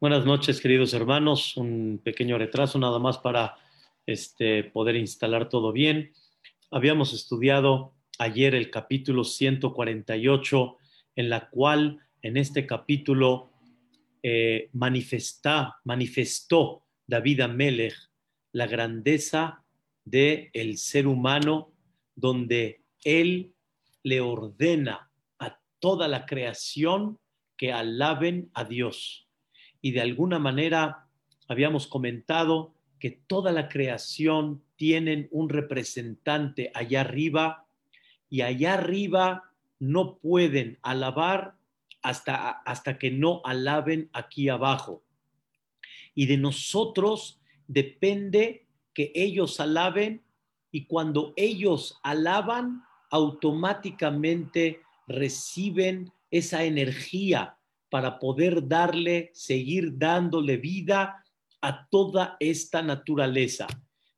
Buenas noches, queridos hermanos. Un pequeño retraso nada más para este, poder instalar todo bien. Habíamos estudiado ayer el capítulo 148, en la cual en este capítulo eh, manifesta, manifestó David Amelech la grandeza del el ser humano, donde él le ordena a toda la creación que alaben a Dios. Y de alguna manera habíamos comentado que toda la creación tienen un representante allá arriba y allá arriba no pueden alabar hasta, hasta que no alaben aquí abajo. Y de nosotros depende que ellos alaben y cuando ellos alaban, automáticamente reciben esa energía para poder darle, seguir dándole vida a toda esta naturaleza.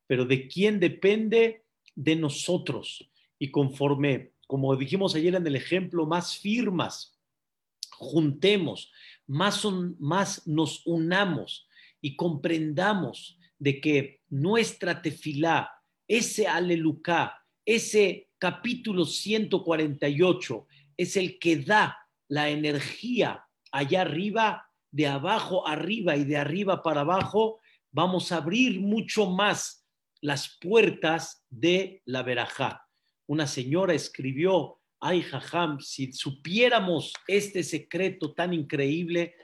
Pero ¿de quién depende? De nosotros. Y conforme, como dijimos ayer en el ejemplo, más firmas, juntemos, más, más nos unamos y comprendamos de que nuestra tefilá, ese alelucá, ese capítulo 148, es el que da la energía allá arriba, de abajo arriba y de arriba para abajo, vamos a abrir mucho más las puertas de la verajá. Una señora escribió, ay jajam, si supiéramos este secreto tan increíble,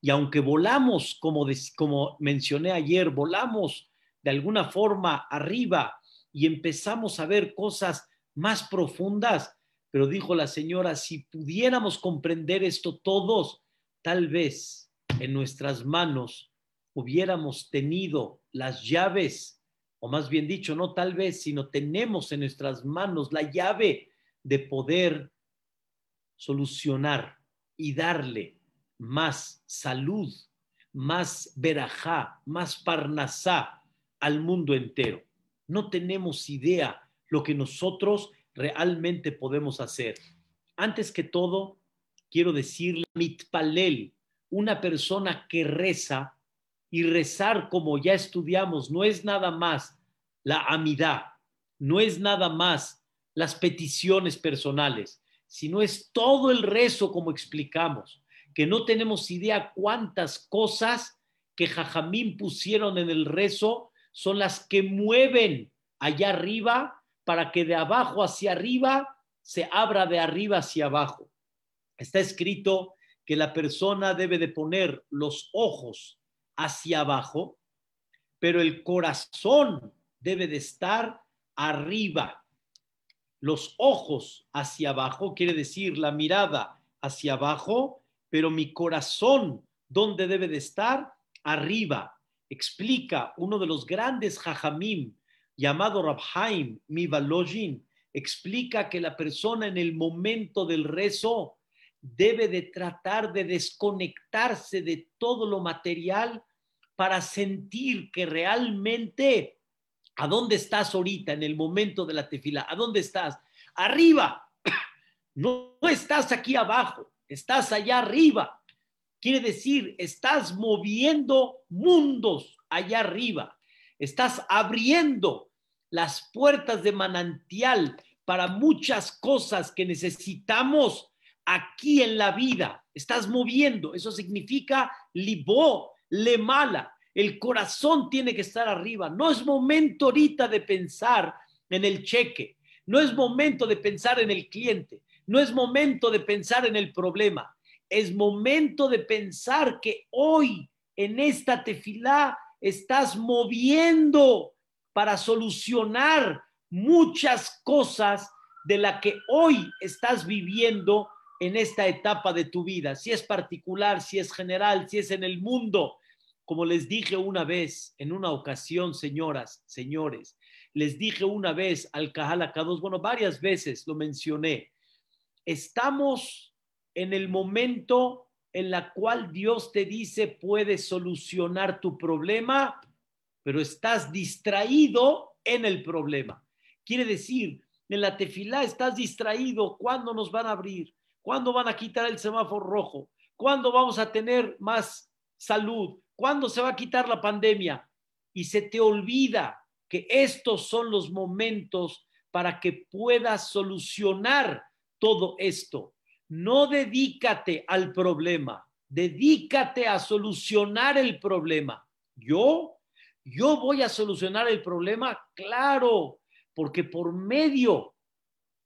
y aunque volamos, como, como mencioné ayer, volamos de alguna forma arriba y empezamos a ver cosas más profundas, pero dijo la señora, si pudiéramos comprender esto todos, tal vez en nuestras manos hubiéramos tenido las llaves, o más bien dicho, no tal vez, sino tenemos en nuestras manos la llave de poder solucionar y darle más salud, más verajá, más parnasá al mundo entero. No tenemos idea lo que nosotros realmente podemos hacer. Antes que todo, quiero decirle, mitpalel, una persona que reza, y rezar como ya estudiamos, no es nada más la amidad, no es nada más las peticiones personales, sino es todo el rezo como explicamos que no tenemos idea cuántas cosas que Jajamín pusieron en el rezo son las que mueven allá arriba para que de abajo hacia arriba se abra de arriba hacia abajo. Está escrito que la persona debe de poner los ojos hacia abajo, pero el corazón debe de estar arriba. Los ojos hacia abajo quiere decir la mirada hacia abajo pero mi corazón, ¿dónde debe de estar? Arriba. Explica uno de los grandes jajamim, llamado Rabhaim Mivalojin, explica que la persona en el momento del rezo debe de tratar de desconectarse de todo lo material para sentir que realmente, ¿a dónde estás ahorita en el momento de la tefila? ¿A dónde estás? Arriba. No, no estás aquí abajo estás allá arriba. Quiere decir, estás moviendo mundos allá arriba. Estás abriendo las puertas de manantial para muchas cosas que necesitamos aquí en la vida. Estás moviendo. Eso significa libó, le mala. El corazón tiene que estar arriba. No es momento ahorita de pensar en el cheque. No es momento de pensar en el cliente. No es momento de pensar en el problema, es momento de pensar que hoy en esta tefilá estás moviendo para solucionar muchas cosas de la que hoy estás viviendo en esta etapa de tu vida, si es particular, si es general, si es en el mundo. Como les dije una vez, en una ocasión, señoras, señores, les dije una vez al Kahal bueno, varias veces lo mencioné, estamos en el momento en la cual Dios te dice puedes solucionar tu problema, pero estás distraído en el problema. Quiere decir, en la tefilá estás distraído. ¿Cuándo nos van a abrir? ¿Cuándo van a quitar el semáforo rojo? ¿Cuándo vamos a tener más salud? ¿Cuándo se va a quitar la pandemia? Y se te olvida que estos son los momentos para que puedas solucionar todo esto. No dedícate al problema, dedícate a solucionar el problema. ¿Yo? ¿Yo voy a solucionar el problema? Claro, porque por medio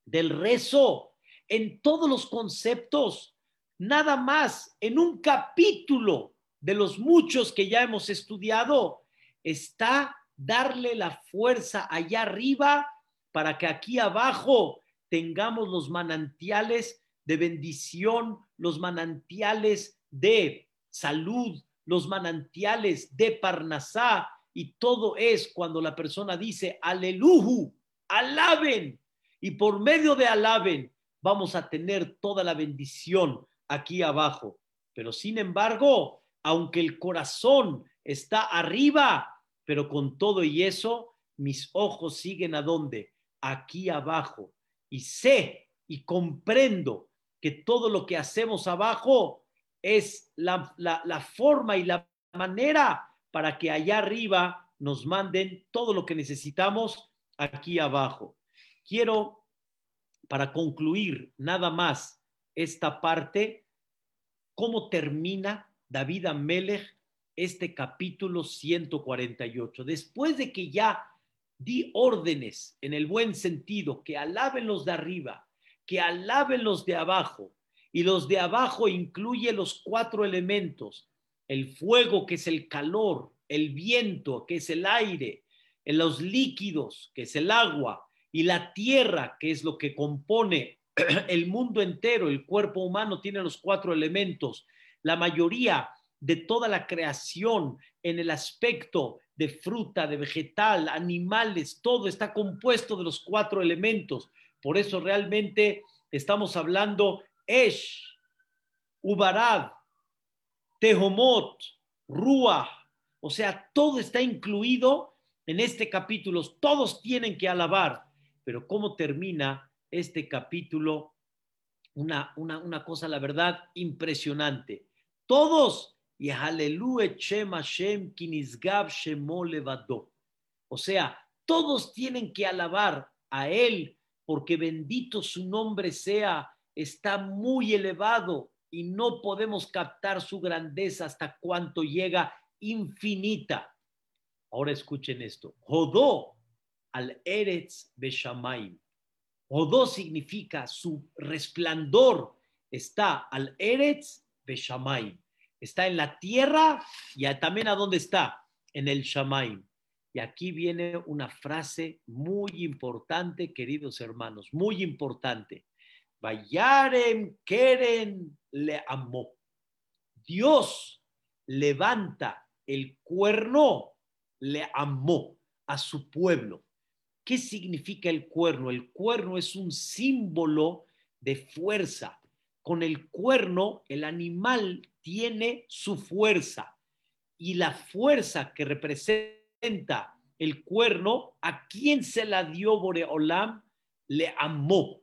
del rezo, en todos los conceptos, nada más en un capítulo de los muchos que ya hemos estudiado, está darle la fuerza allá arriba para que aquí abajo tengamos los manantiales de bendición, los manantiales de salud, los manantiales de Parnasá, y todo es cuando la persona dice, aleluju, alaben, y por medio de alaben vamos a tener toda la bendición aquí abajo. Pero sin embargo, aunque el corazón está arriba, pero con todo y eso, mis ojos siguen a dónde? Aquí abajo. Y sé y comprendo que todo lo que hacemos abajo es la, la forma y la manera para que allá arriba nos manden todo lo que necesitamos aquí abajo. Quiero, para concluir nada más esta parte, cómo termina David Amelech este capítulo 148. Después de que ya di órdenes en el buen sentido, que alaben los de arriba, que alaben los de abajo, y los de abajo incluye los cuatro elementos, el fuego que es el calor, el viento que es el aire, los líquidos que es el agua y la tierra que es lo que compone el mundo entero, el cuerpo humano tiene los cuatro elementos. La mayoría de toda la creación en el aspecto de fruta, de vegetal, animales, todo está compuesto de los cuatro elementos. Por eso realmente estamos hablando Esh, Ubarad, Tehomot, Ruach, o sea, todo está incluido en este capítulo. Todos tienen que alabar. Pero ¿cómo termina este capítulo? Una, una, cosa, la verdad, impresionante. Todos, y Shem O sea, todos tienen que alabar a Él, porque bendito su nombre sea, está muy elevado y no podemos captar su grandeza hasta cuánto llega infinita. Ahora escuchen esto. Jodó al Eretz Beshamaim. Jodó significa su resplandor está al Eretz Beshamaim. Está en la tierra y también a dónde está, en el Shamaim. Y aquí viene una frase muy importante, queridos hermanos, muy importante. Vayarem Keren le amó. Dios levanta el cuerno, le amó a su pueblo. ¿Qué significa el cuerno? El cuerno es un símbolo de fuerza. Con el cuerno, el animal tiene su fuerza y la fuerza que representa el cuerno, ¿a quién se la dio Boreolam? Le amó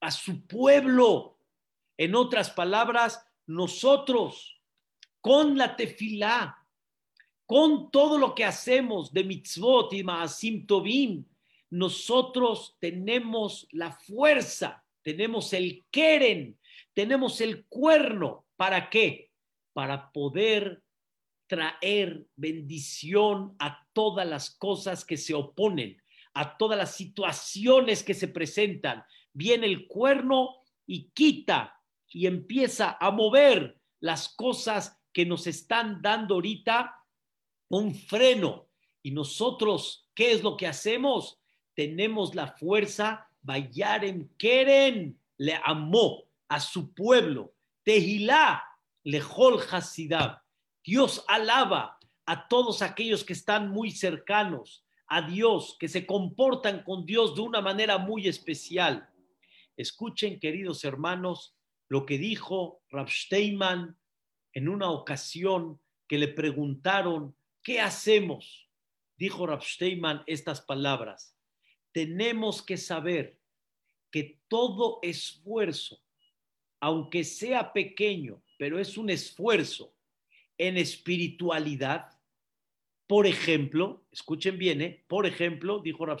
a su pueblo. En otras palabras, nosotros con la tefilá, con todo lo que hacemos de mitzvot y maasim tovim, nosotros tenemos la fuerza, tenemos el keren, tenemos el cuerno. ¿Para qué? Para poder traer bendición a todas las cosas que se oponen, a todas las situaciones que se presentan, viene el cuerno y quita y empieza a mover las cosas que nos están dando ahorita un freno. Y nosotros, ¿qué es lo que hacemos? Tenemos la fuerza, Bayaren Keren le amó a su pueblo, Tehilá lejol Hasidab. Dios alaba a todos aquellos que están muy cercanos a Dios, que se comportan con Dios de una manera muy especial. Escuchen, queridos hermanos, lo que dijo Rav en una ocasión que le preguntaron, ¿qué hacemos? Dijo Rav estas palabras. Tenemos que saber que todo esfuerzo, aunque sea pequeño, pero es un esfuerzo, en espiritualidad. Por ejemplo, escuchen bien, ¿eh? por ejemplo, dijo Rav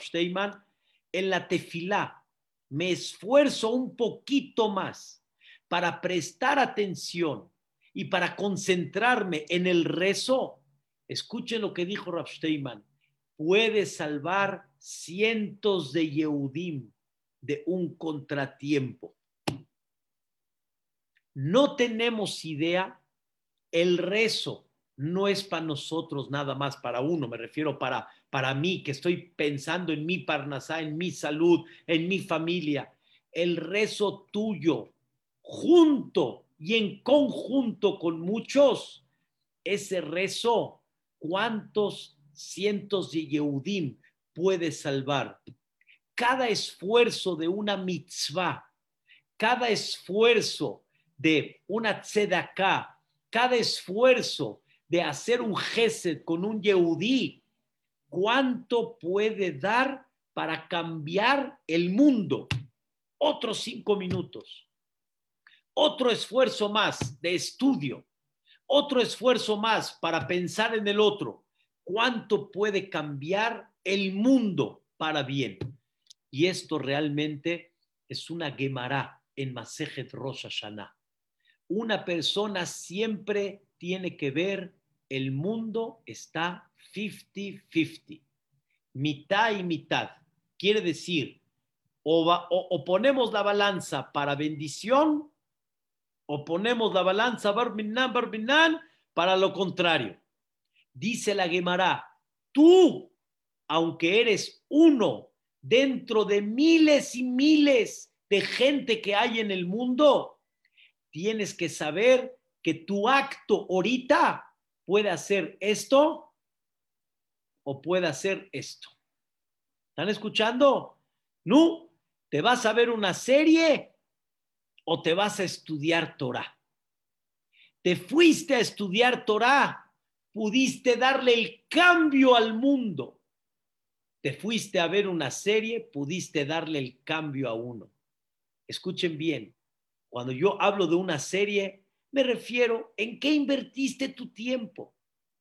en la tefilá me esfuerzo un poquito más para prestar atención y para concentrarme en el rezo. Escuchen lo que dijo Rav puede salvar cientos de Yehudim de un contratiempo. No tenemos idea, el rezo no es para nosotros nada más, para uno, me refiero para, para mí, que estoy pensando en mi parnasá, en mi salud, en mi familia. El rezo tuyo, junto y en conjunto con muchos, ese rezo, ¿cuántos cientos de Yehudim puede salvar? Cada esfuerzo de una mitzvah, cada esfuerzo de una tzedaká, cada esfuerzo de hacer un gesed con un yehudí, ¿cuánto puede dar para cambiar el mundo? Otros cinco minutos. Otro esfuerzo más de estudio. Otro esfuerzo más para pensar en el otro. ¿Cuánto puede cambiar el mundo para bien? Y esto realmente es una gemará en Masejet Rosh Hashanah. Una persona siempre tiene que ver el mundo está 50-50, mitad y mitad. Quiere decir, o, ponemos la balanza para bendición, o ponemos la balanza barbinan, barbinan, para lo contrario. Dice la Gemara, tú, aunque eres uno dentro de miles y miles de gente que hay en el mundo, tienes que saber que tu acto ahorita puede hacer esto o puede hacer esto. ¿Están escuchando? No, te vas a ver una serie o te vas a estudiar Torah. Te fuiste a estudiar Torah, pudiste darle el cambio al mundo. Te fuiste a ver una serie, pudiste darle el cambio a uno. Escuchen bien, cuando yo hablo de una serie, me refiero en qué invertiste tu tiempo.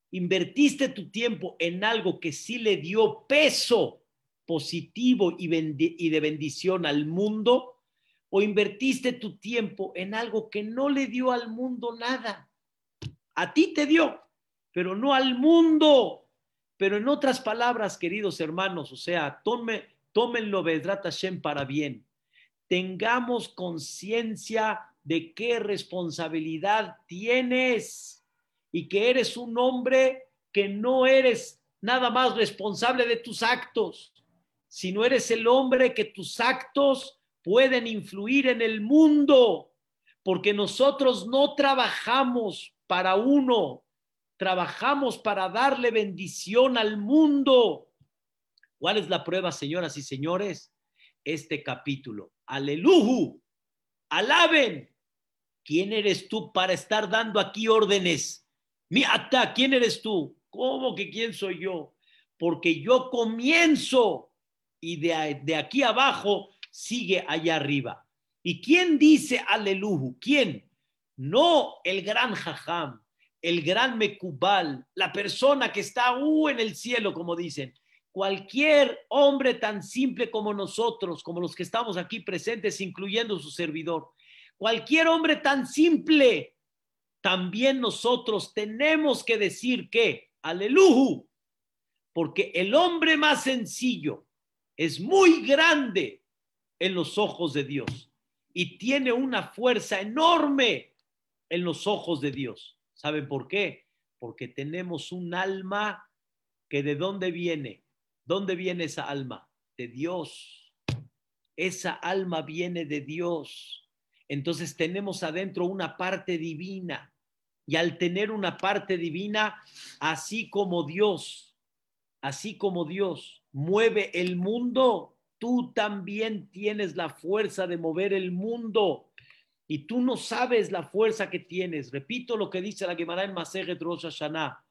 Invertiste tu tiempo en algo que sí le dio peso positivo y, de bendición al mundo o invertiste tu tiempo en algo que no le dio al mundo nada. A ti te dio, pero no al mundo. Pero en otras palabras, queridos hermanos, o sea, tome, tómenlo Vedrat Hashem para bien. Tengamos conciencia de qué responsabilidad tienes y que eres un hombre que no eres nada más responsable de tus actos, sino eres el hombre que tus actos pueden influir en el mundo, porque nosotros no trabajamos para uno, trabajamos para darle bendición al mundo. ¿Cuál es la prueba, señoras y señores? Este capítulo. Aleluya. Alaben ¿Quién eres tú para estar dando aquí órdenes? Mi ata, ¿quién eres tú? ¿Cómo que quién soy yo? Porque yo comienzo y de, de aquí abajo sigue allá arriba. ¿Y quién dice aleluya? ¿Quién? No el gran jajam, el gran mecubal, la persona que está en el cielo, como dicen. Cualquier hombre tan simple como nosotros, como los que estamos aquí presentes, incluyendo su servidor, Cualquier hombre tan simple, también nosotros tenemos que decir que, aleluya, porque el hombre más sencillo es muy grande en los ojos de Dios y tiene una fuerza enorme en los ojos de Dios. ¿Saben por qué? Porque tenemos un alma que de dónde viene. ¿Dónde viene esa alma? De Dios. Esa alma viene de Dios entonces tenemos adentro una parte divina. Y al tener una parte divina, así como Dios, así como Dios mueve el mundo, tú también tienes la fuerza de mover el mundo. Y tú no sabes la fuerza que tienes. Repito lo que dice la Gemara en Masejet Rosh Hashanah.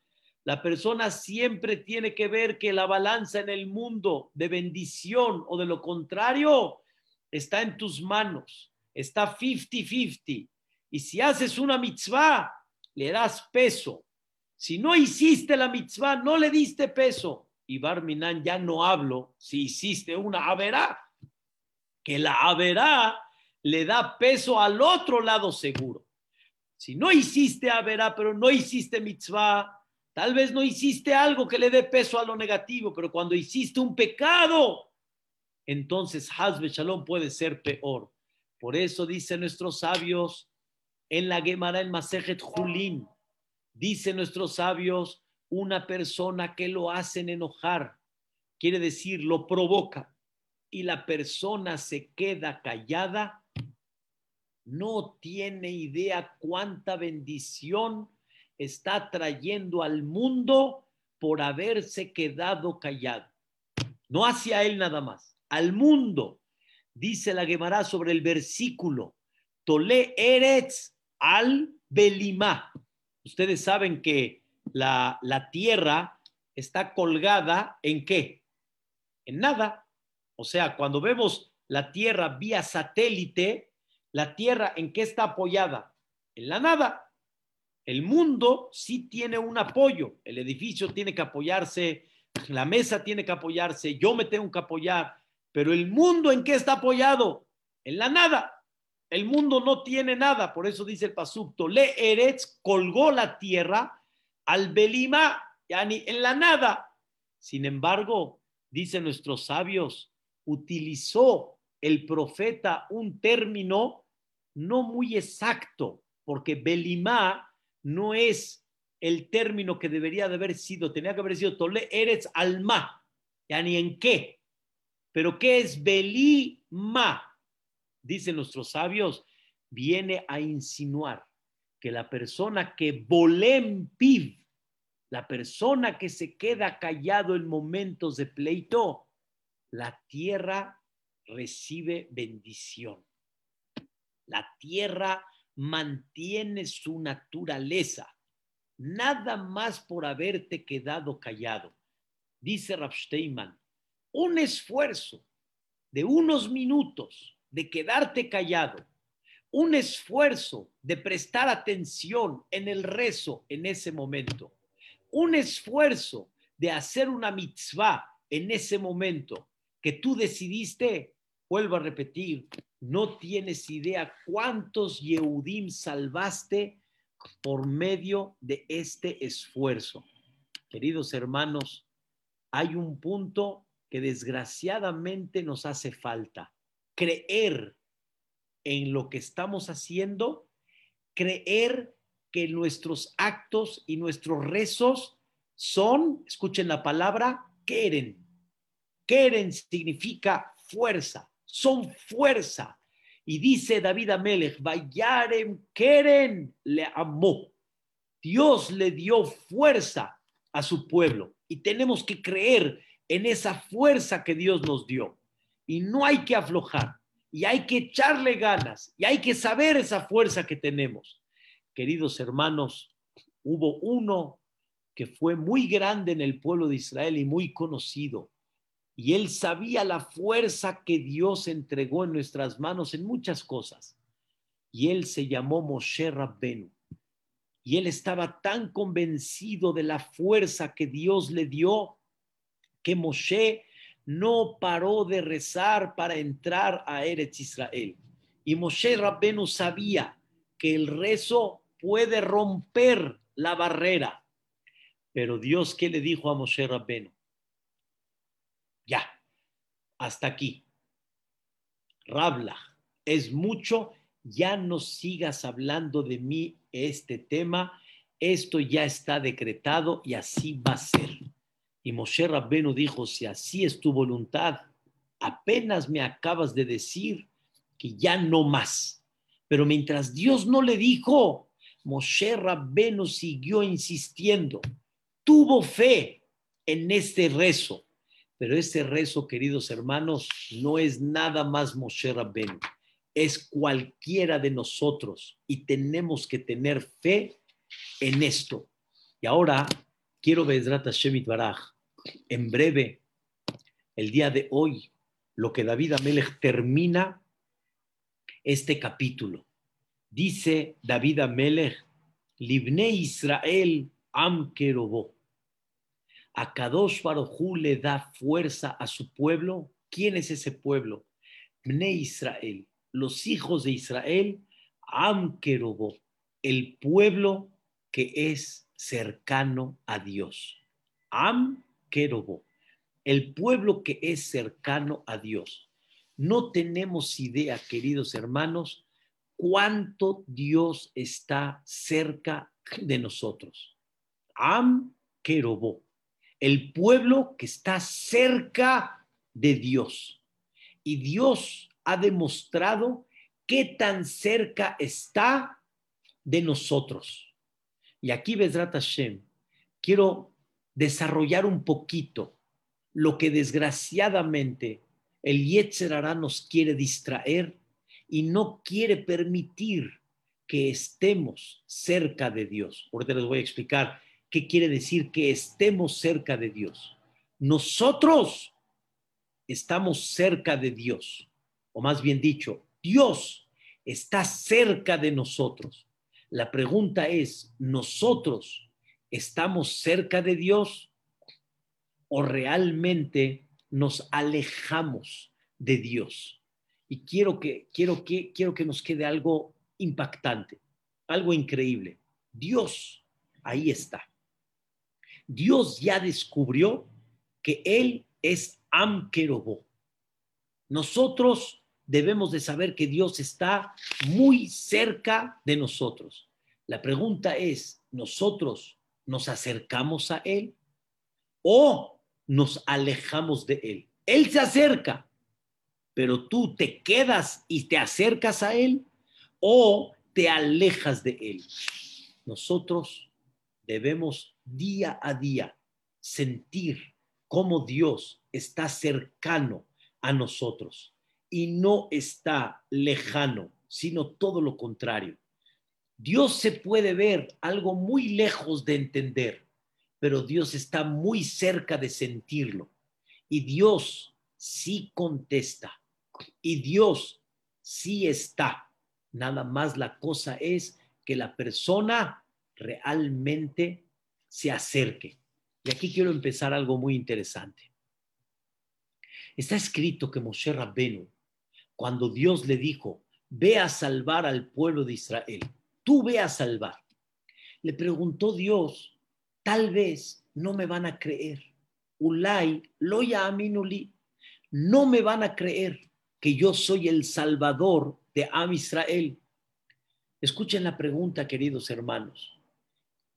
La persona siempre tiene que ver que la balanza en el mundo de bendición o de lo contrario está en tus manos está 50-50. Y si haces una mitzvah, le das peso. Si no hiciste la mitzvah, no le diste peso. Y Barminan ya no hablo si hiciste una averá, que la averá le da peso al otro lado seguro. Si no hiciste averá, pero no hiciste mitzvah, tal vez no hiciste algo que le dé peso a lo negativo, pero cuando hiciste un pecado, entonces Hazbe Shalom puede ser peor. Por eso dicen nuestros sabios en la Gemara en Masejet Julín, dicen nuestros sabios, una persona que lo hacen enojar, quiere decir, lo provoca, y la persona se queda callada, no tiene idea cuánta bendición está trayendo al mundo por haberse quedado callado. No hacia él nada más, al mundo. Dice la Gemara sobre el versículo, Tole Eretz al Belimá. Ustedes saben que la, la tierra está colgada en qué? En nada. O sea, cuando vemos la tierra vía satélite, la tierra en qué está apoyada? En la nada. El mundo sí tiene un apoyo. El edificio tiene que apoyarse, la mesa tiene que apoyarse, yo me tengo que apoyar. Pero el mundo en qué está apoyado? En la nada. El mundo no tiene nada, por eso dice el pasukto, le Eretz colgó la tierra al Belima, yani en la nada. Sin embargo, dicen nuestros sabios, utilizó el profeta un término no muy exacto, porque Belimá no es el término que debería de haber sido, tenía que haber sido Tole Eretz Alma, yani en qué. Pero ¿qué es Belima? dicen nuestros sabios, viene a insinuar que la persona que volem piv, la persona que se queda callado en momentos de pleito, la tierra recibe bendición. La tierra mantiene su naturaleza, nada más por haberte quedado callado. Dice Rav un esfuerzo de unos minutos de quedarte callado, un esfuerzo de prestar atención en el rezo en ese momento, un esfuerzo de hacer una mitzvah en ese momento que tú decidiste, vuelvo a repetir, no tienes idea cuántos Yehudim salvaste por medio de este esfuerzo. Queridos hermanos, hay un punto que desgraciadamente nos hace falta creer en lo que estamos haciendo, creer que nuestros actos y nuestros rezos son, escuchen la palabra, queren. Queren significa fuerza, son fuerza. Y dice David Amelech, Vayarem Keren le amó. Dios le dio fuerza a su pueblo y tenemos que creer en esa fuerza que Dios nos dio y no hay que aflojar y hay que echarle ganas y hay que saber esa fuerza que tenemos. Queridos hermanos, hubo uno que fue muy grande en el pueblo de Israel y muy conocido. Y él sabía la fuerza que Dios entregó en nuestras manos en muchas cosas. Y él se llamó Moshe Rabbenu. Y él estaba tan convencido de la fuerza que Dios le dio que Moshe no paró de rezar para entrar a Eretz Israel. Y Moshe Rabbenu sabía que el rezo puede romper la barrera. Pero Dios, ¿qué le dijo a Moshe Rabbenu? Ya, hasta aquí. Rabla, es mucho, ya no sigas hablando de mí este tema, esto ya está decretado y así va a ser. Y Moshe Rabbenu dijo, si así es tu voluntad, apenas me acabas de decir que ya no más. Pero mientras Dios no le dijo, Moshe Rabbenu siguió insistiendo, tuvo fe en este rezo. Pero este rezo, queridos hermanos, no es nada más Moshe Rabbenu, es cualquiera de nosotros y tenemos que tener fe en esto. Y ahora quiero Bezrat Hashem Baraj en breve, el día de hoy, lo que David Amelech termina este capítulo. Dice David Amelech, Libne Israel Am Kerobó. A Kadosh Barujú le da fuerza a su pueblo. ¿Quién es ese pueblo? Bne Israel, los hijos de Israel, Am Kerobó, el pueblo que es cercano a Dios. Am Kerobó, el pueblo que es cercano a Dios. No tenemos idea, queridos hermanos, cuánto Dios está cerca de nosotros. Am Kerobó, el pueblo que está cerca de Dios. Y Dios ha demostrado qué tan cerca está de nosotros. Y aquí, Besrat Hashem, quiero desarrollar un poquito lo que desgraciadamente el Yetzerará nos quiere distraer y no quiere permitir que estemos cerca de Dios. Ahorita les voy a explicar qué quiere decir que estemos cerca de Dios. Nosotros estamos cerca de Dios, o más bien dicho, Dios está cerca de nosotros. La pregunta es, ¿nosotros estamos cerca de Dios o realmente nos alejamos de Dios? Y quiero que, quiero que, quiero que nos quede algo impactante, algo increíble. Dios, ahí está. Dios ya descubrió que Él es Amkerobo. Nosotros debemos de saber que Dios está muy cerca de nosotros. La pregunta es, ¿nosotros nos acercamos a Él o nos alejamos de Él? Él se acerca, pero tú te quedas y te acercas a Él o te alejas de Él. Nosotros debemos día a día sentir cómo Dios está cercano a nosotros y no está lejano, sino todo lo contrario. Dios se puede ver algo muy lejos de entender, pero Dios está muy cerca de sentirlo. Y Dios sí contesta. Y Dios sí está. Nada más la cosa es que la persona realmente se acerque. Y aquí quiero empezar algo muy interesante. Está escrito que Moshe Rabbenu, cuando Dios le dijo, ve a salvar al pueblo de Israel, tú ve a salvar, le preguntó Dios, tal vez no me van a creer. Ulay, loya aminuli, no me van a creer que yo soy el salvador de Am Israel. Escuchen la pregunta, queridos hermanos.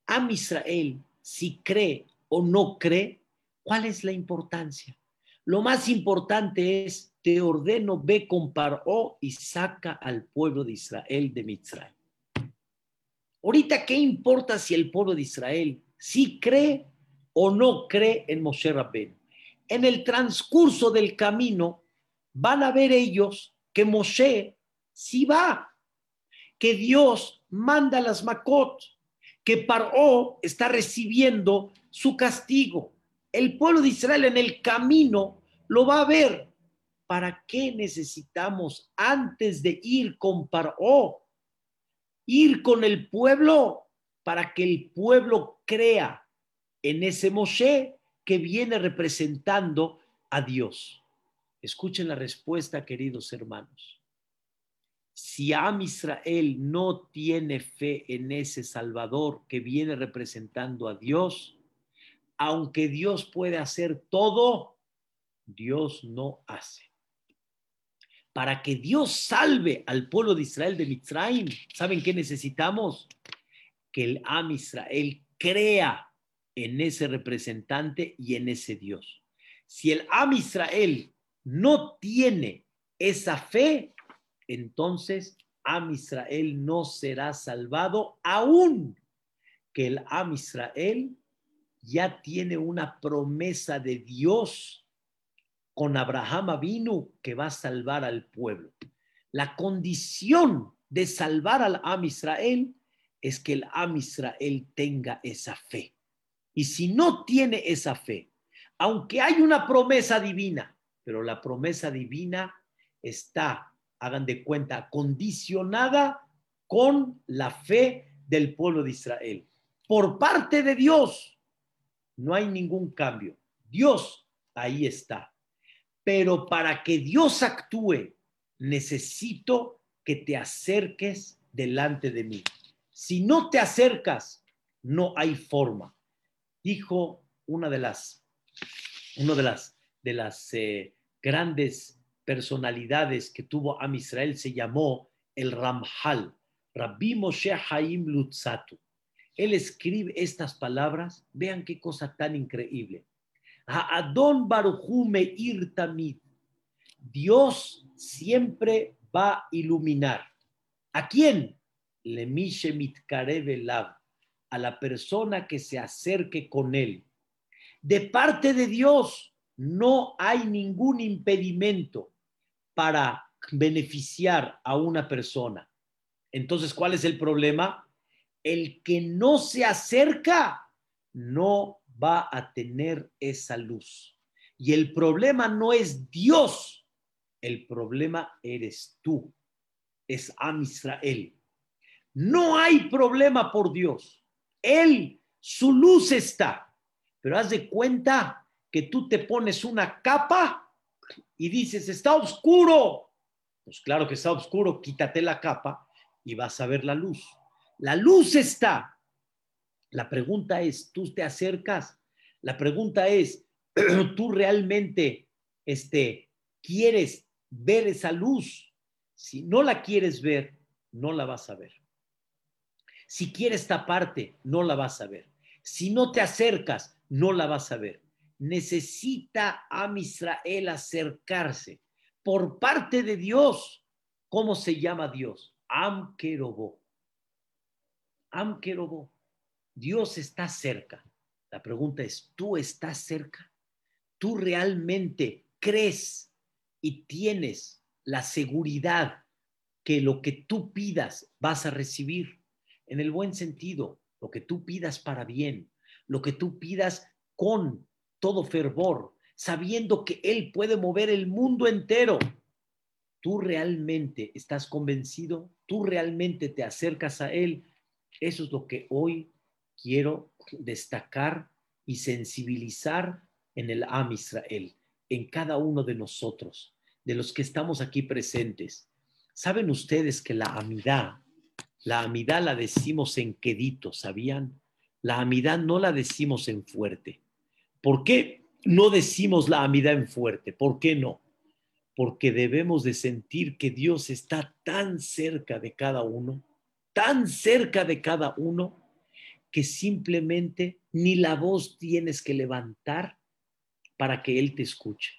Am Israel, si cree o no cree, ¿cuál es la importancia? Lo más importante es, te ordeno, ve con Paró y saca al pueblo de Israel de Mitzray. Ahorita, ¿qué importa si el pueblo de Israel sí cree o no cree en Moshe Rabbeinu? En el transcurso del camino van a ver ellos que Moshe sí va, que Dios manda las Makot, que Paró está recibiendo su castigo. El pueblo de Israel en el camino lo va a ver. ¿Para qué necesitamos antes de ir con Paró? Ir con el pueblo para que el pueblo crea en ese Moshe que viene representando a Dios. Escuchen la respuesta, queridos hermanos. Si Am Israel no tiene fe en ese Salvador que viene representando a Dios, aunque Dios puede hacer todo, Dios no hace. Para que Dios salve al pueblo de Israel de Mitzrayim, ¿saben qué necesitamos? Que el Am Israel crea en ese representante y en ese Dios. Si el Am Israel no tiene esa fe, entonces Am Israel no será salvado, aún que el Am Israel ya tiene una promesa de Dios con Abraham vino que va a salvar al pueblo. La condición de salvar al Am Israel es que el Am Israel tenga esa fe. Y si no tiene esa fe, aunque hay una promesa divina, pero la promesa divina está, hagan de cuenta, condicionada con la fe del pueblo de Israel. por parte de Dios, no hay ningún cambio. Dios ahí está. Pero para que Dios actúe, necesito que te acerques delante de mí. Si no te acercas, no hay forma. Dijo una de las, una de las, de las eh, grandes personalidades que tuvo Am Israel, se llamó el Ramhal, Rabbi Moshe Haim Lutzatu. Él escribe estas palabras, vean qué cosa tan increíble. Adon Baruchu Meir Tamid. Dios siempre va a iluminar. ¿A quién? Le Mitkareve a la persona que se acerque con él. De parte de Dios no hay ningún impedimento para beneficiar a una persona. Entonces, ¿cuál es el problema? El que no se acerca no va a tener esa luz. Y el problema no es Dios, el problema eres tú, es Am Israel. No hay problema por Dios. Él, su luz está. Pero haz de cuenta que tú te pones una capa y dices, está oscuro. Pues claro que está oscuro, quítate la capa y vas a ver la luz. La luz está. La pregunta es, ¿tú te acercas? La pregunta es, ¿tú realmente este, quieres ver esa luz? Si no la quieres ver, no la vas a ver. Si quieres taparte, no la vas a ver. Si no te acercas, no la vas a ver. Necesita a Israel acercarse por parte de Dios. ¿Cómo se llama Dios? Am Kerobó. Am Dios está cerca. La pregunta es, ¿tú estás cerca? ¿Tú realmente crees y tienes la seguridad que lo que tú pidas vas a recibir? En el buen sentido, lo que tú pidas para bien, lo que tú pidas con todo fervor, sabiendo que Él puede mover el mundo entero. ¿Tú realmente estás convencido? ¿Tú realmente te acercas a Él? Eso es lo que hoy quiero destacar y sensibilizar en el Am Israel, en cada uno de nosotros, de los que estamos aquí presentes. ¿Saben ustedes que la amidad, la amidad la decimos en quedito, ¿sabían? La amidad no la decimos en fuerte. ¿Por qué no decimos la amidad en fuerte? ¿Por qué no? Porque debemos de sentir que Dios está tan cerca de cada uno, tan cerca de cada uno, que simplemente ni la voz tienes que levantar para que Él te escuche.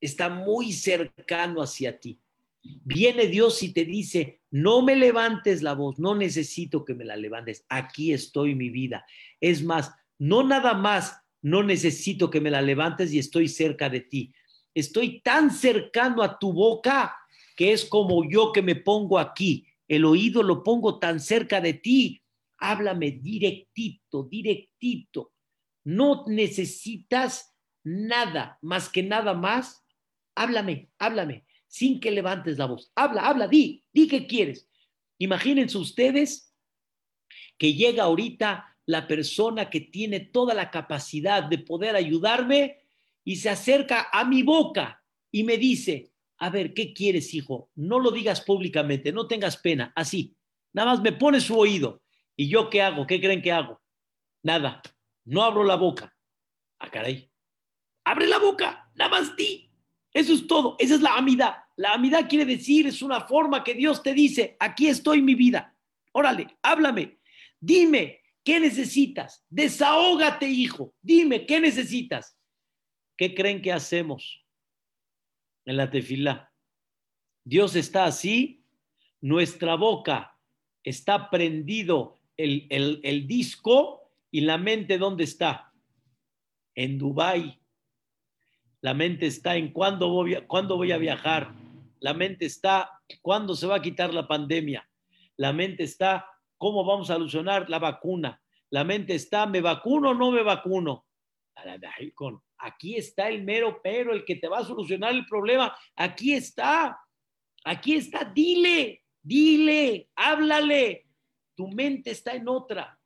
Está muy cercano hacia ti. Viene Dios y te dice, no me levantes la voz, no necesito que me la levantes, aquí estoy mi vida. Es más, no nada más, no necesito que me la levantes y estoy cerca de ti. Estoy tan cercano a tu boca que es como yo que me pongo aquí. El oído lo pongo tan cerca de ti háblame directito, directito. No necesitas nada más que nada más. Háblame, háblame, sin que levantes la voz. Habla, habla, di, di qué quieres. Imagínense ustedes que llega ahorita la persona que tiene toda la capacidad de poder ayudarme y se acerca a mi boca y me dice, a ver, ¿qué quieres, hijo? No lo digas públicamente, no tengas pena, así. Nada más me pone su oído. ¿Y yo qué hago? ¿Qué creen que hago? Nada. No abro la boca. Ah, caray. Abre la boca. Nada más di. Eso es todo. Esa es la amidad. La amidad quiere decir, es una forma que Dios te dice, aquí estoy mi vida. Órale, háblame. Dime, ¿qué necesitas? Desahógate, hijo. Dime, ¿qué necesitas? ¿Qué creen que hacemos en la tefilá? Dios está así, nuestra boca está prendido el, disco y la mente, ¿dónde está? En Dubái. La mente está en cuándo voy, a, cuándo voy a viajar. La mente está cuándo se va a quitar la pandemia. La mente está cómo vamos a solucionar la vacuna. La mente está, ¿me vacuno o no me vacuno? Aquí está el mero pero, el que te va a solucionar el problema. Aquí está. Aquí está. Dile, dile, háblale tu mente está en otra.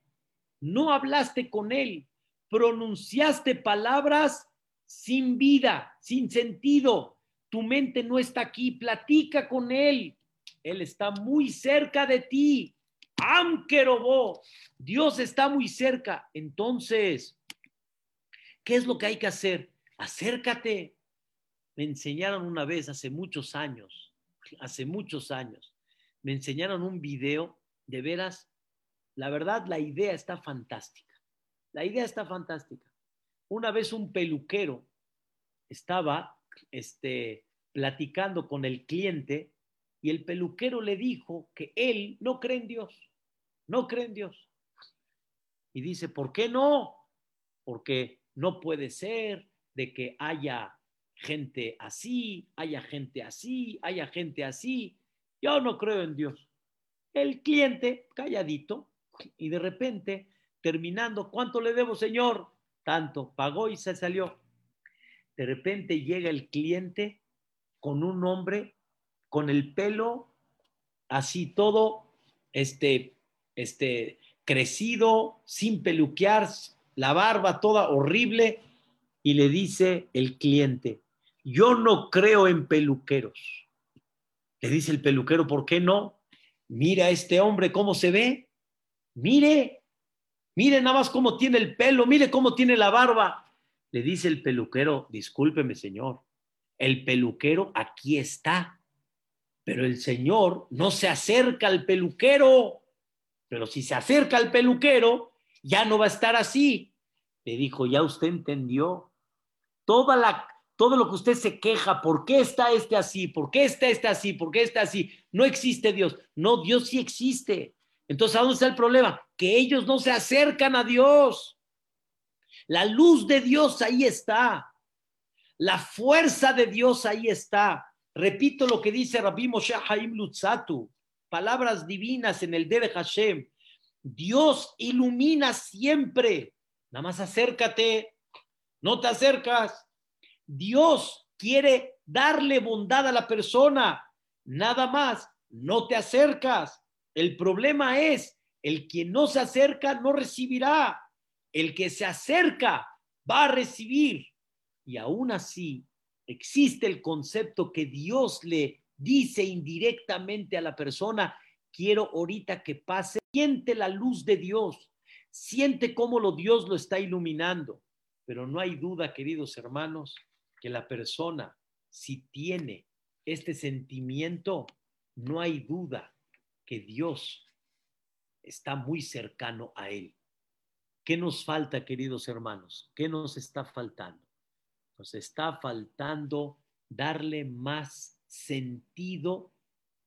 no hablaste con él, pronunciaste palabras sin vida, sin sentido. Tu mente no está aquí, platica con él. Él está muy cerca de ti. Amquerobó, Dios está muy cerca. Entonces, ¿qué es lo que hay que hacer? Acércate. Me enseñaron una vez hace muchos años, hace muchos años, me enseñaron un video, de veras, la verdad, la idea está fantástica. La idea está fantástica. Una vez un peluquero estaba este, platicando con el cliente y el peluquero le dijo que él no cree en Dios, no cree en Dios. Y dice, ¿por qué no? Porque no puede ser de que haya gente así, haya gente así, haya gente así. Yo no creo en Dios. El cliente, calladito, y de repente, terminando, ¿cuánto le debo, señor? Tanto, pagó y se salió. De repente llega el cliente con un hombre con el pelo así todo, este, este, crecido, sin peluquear, la barba toda horrible, y le dice el cliente, yo no creo en peluqueros. Le dice el peluquero, ¿por qué no? Mira a este hombre cómo se ve. Mire, mire nada más cómo tiene el pelo, mire cómo tiene la barba. Le dice el peluquero, discúlpeme señor, el peluquero aquí está, pero el señor no se acerca al peluquero. Pero si se acerca al peluquero, ya no va a estar así. Le dijo, ya usted entendió. Toda la, todo lo que usted se queja, ¿por qué está este así? ¿Por qué está este así? ¿Por qué está así? No existe Dios. No, Dios sí existe. Entonces, ¿a dónde está el problema? Que ellos no se acercan a Dios. La luz de Dios ahí está. La fuerza de Dios ahí está. Repito lo que dice Rabbi Moshe Haim Lutzatu, palabras divinas en el Dere Hashem. Dios ilumina siempre. Nada más acércate. No te acercas. Dios quiere darle bondad a la persona, nada más, no te acercas. El problema es, el que no se acerca no recibirá, el que se acerca va a recibir. Y aún así existe el concepto que Dios le dice indirectamente a la persona, quiero ahorita que pase, siente la luz de Dios, siente cómo lo Dios lo está iluminando. Pero no hay duda, queridos hermanos, que la persona, si tiene este sentimiento, no hay duda que Dios está muy cercano a él. ¿Qué nos falta, queridos hermanos? ¿Qué nos está faltando? Nos está faltando darle más sentido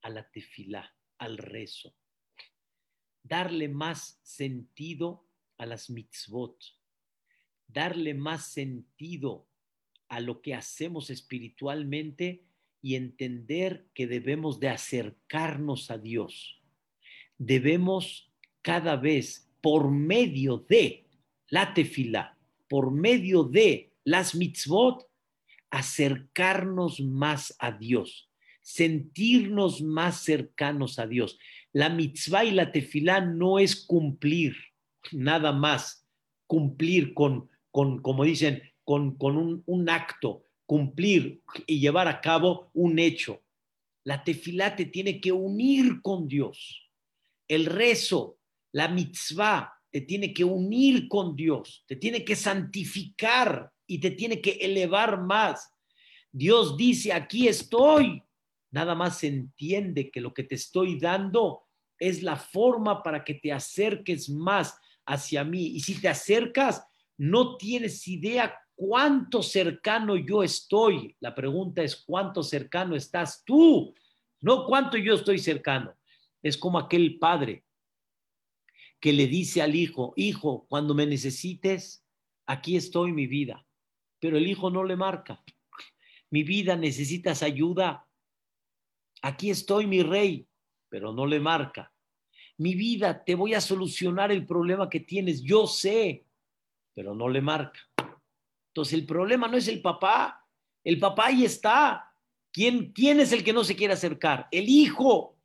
a la tefilá, al rezo. Darle más sentido a las mitzvot. Darle más sentido a lo que hacemos espiritualmente y entender que debemos de acercarnos a Dios. Debemos cada vez por medio de la tefila, por medio de las mitzvot, acercarnos más a Dios, sentirnos más cercanos a Dios. La mitzvah y la tefilá no es cumplir nada más, cumplir con, con como dicen, con, un, acto, cumplir y llevar a cabo un hecho. La tefilá te tiene que unir con Dios. El rezo, la mitzvah, te tiene que unir con Dios, te tiene que santificar y te tiene que elevar más. Dios dice, aquí estoy. Nada más entiende que lo que te estoy dando es la forma para que te acerques más hacia mí. Y si te acercas, no tienes idea cuánto cercano yo estoy. La pregunta es cuánto cercano estás tú, no cuánto yo estoy cercano. Es como aquel padre que le dice al hijo, hijo, cuando me necesites, aquí estoy mi vida. Pero el hijo no le marca. Mi vida necesitas ayuda. Aquí estoy mi rey, pero no le marca. Mi vida, te voy a solucionar el problema que tienes. Yo sé, pero no le marca. Entonces el problema no es el papá, el papá ahí está. ¿Quién, ¿Quién es el que no se quiere acercar? El hijo.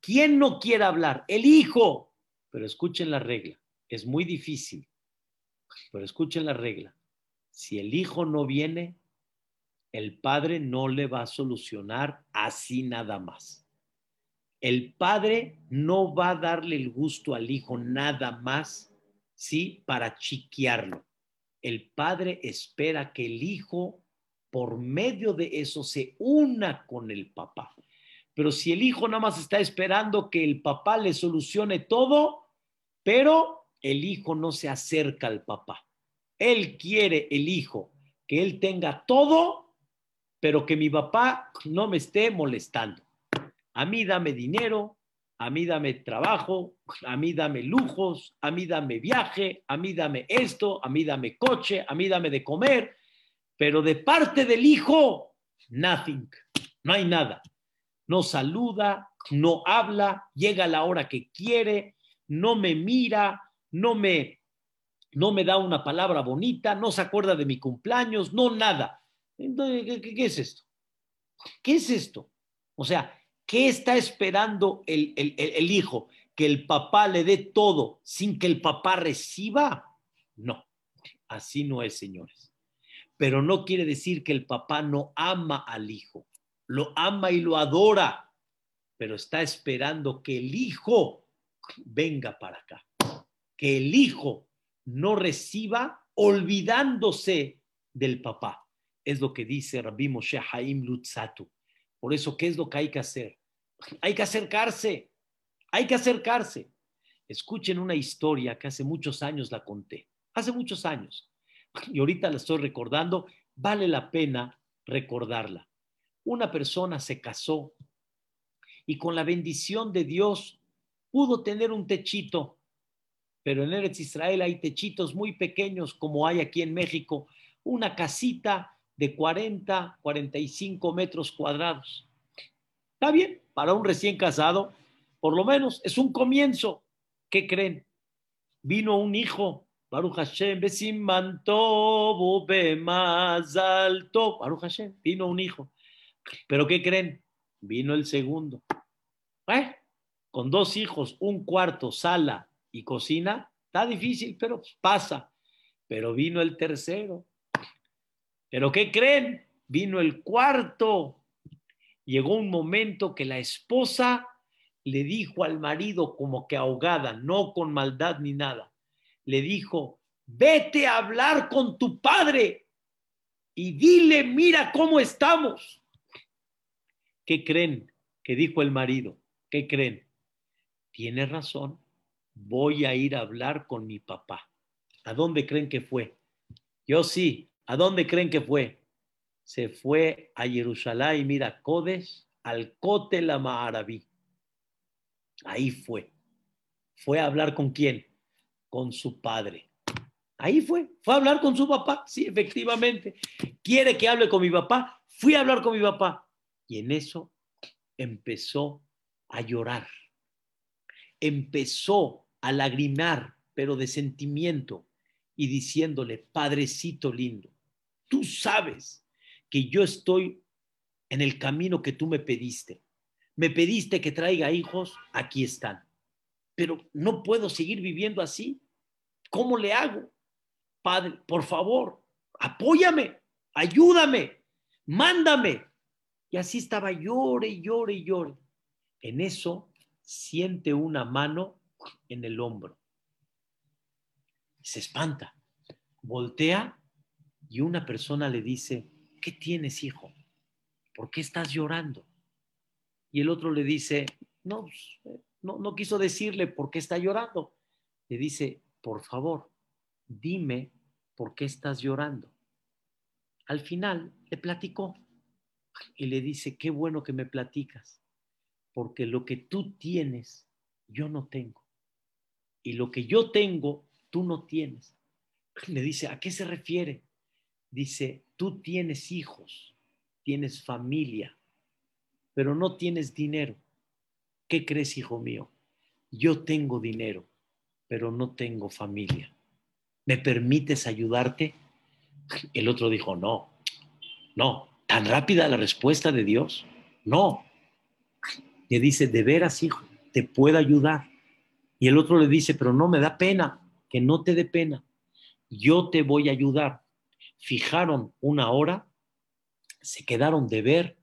¿Quién no quiere hablar? El hijo. Pero escuchen la regla. Es muy difícil, pero escuchen la regla. Si el hijo no viene, el padre no le va a solucionar así nada más. El padre no va a darle el gusto al hijo nada más, ¿sí? Para chiquearlo. El padre espera que el hijo, por medio de eso, se una con el papá. Pero si el hijo nada más está esperando que el papá le solucione todo, pero el hijo no se acerca al papá. Él quiere, el hijo, que él tenga todo, pero que mi papá no me esté molestando. A mí dame dinero, a mí dame trabajo, a mí dame lujos, a mí dame viaje, a mí dame esto, a mí dame coche, a mí dame de comer, pero de parte del hijo, nothing, no hay nada no saluda, no habla, llega la hora que quiere, no me mira, no me, no me da una palabra bonita, no se acuerda de mi cumpleaños, no nada. Entonces, ¿qué, es esto? ¿Qué es esto? O sea, ¿qué está esperando el, el hijo? ¿Que el papá le dé todo sin que el papá reciba? No, así no es, señores. Pero no quiere decir que el papá no ama al hijo lo ama y lo adora, pero está esperando que el hijo venga para acá, que el hijo no reciba olvidándose del papá. Es lo que dice Rabbi Moshe Haim Lutzatu. Por eso, ¿qué es lo que hay que hacer? Hay que acercarse, hay que acercarse. Escuchen una historia que hace muchos años la conté, hace muchos años, y ahorita la estoy recordando, vale la pena recordarla una persona se casó y con la bendición de Dios pudo tener un techito, pero en Eretz Israel hay techitos muy pequeños como hay aquí en México, una casita de 40, 45 metros cuadrados. Está bien, para un recién casado, por lo menos es un comienzo. ¿Qué creen? Vino un hijo, Baruch Hashem, más alto, Baruch Hashem, vino un hijo. Pero ¿qué creen? Vino el segundo. ¿Eh? Con dos hijos, un cuarto, sala y cocina, está difícil, pero pasa. Pero vino el tercero. ¿Pero qué creen? Vino el cuarto. Llegó un momento que la esposa le dijo al marido como que ahogada, no con maldad ni nada, le dijo, vete a hablar con tu padre y dile, mira cómo estamos. ¿Qué creen? Que dijo el marido. ¿Qué creen? Tiene razón. Voy a ir a hablar con mi papá. ¿A dónde creen que fue? Yo sí. ¿A dónde creen que fue? Se fue a Jerusalén, mira, Codes, al Cote la. Ahí fue. Fue a hablar con quién? Con su padre. Ahí fue. Fue a hablar con su papá. Sí, efectivamente. ¿Quiere que hable con mi papá? Fui a hablar con mi papá. Y en eso empezó a llorar, empezó a lagrimar, pero de sentimiento, y diciéndole, Padrecito lindo, tú sabes que yo estoy en el camino que tú me pediste. Me pediste que traiga hijos, aquí están. Pero no puedo seguir viviendo así. ¿Cómo le hago? Padre, por favor, apóyame, ayúdame, mándame. Y así estaba, llore, llore, llore. En eso siente una mano en el hombro. Se espanta. Voltea y una persona le dice, ¿qué tienes, hijo? ¿Por qué estás llorando? Y el otro le dice, no, pues, no, no quiso decirle por qué está llorando. Le dice, por favor, dime por qué estás llorando. Al final le platicó y le dice, qué bueno que me platicas, porque lo que tú tienes, yo no tengo. Y lo que yo tengo, tú no tienes. Le dice, ¿a qué se refiere? Dice, tú tienes hijos, tienes familia, pero no tienes dinero. ¿Qué crees, hijo mío? Yo tengo dinero, pero no tengo familia. ¿Me permites ayudarte? El otro dijo, no, no, ¿Tan rápida la respuesta de Dios? No. Le dice, de veras, hijo, te puedo ayudar. Y el otro le dice, pero no me da pena. que no te dé pena, yo te voy a ayudar. Fijaron una hora, se quedaron de ver,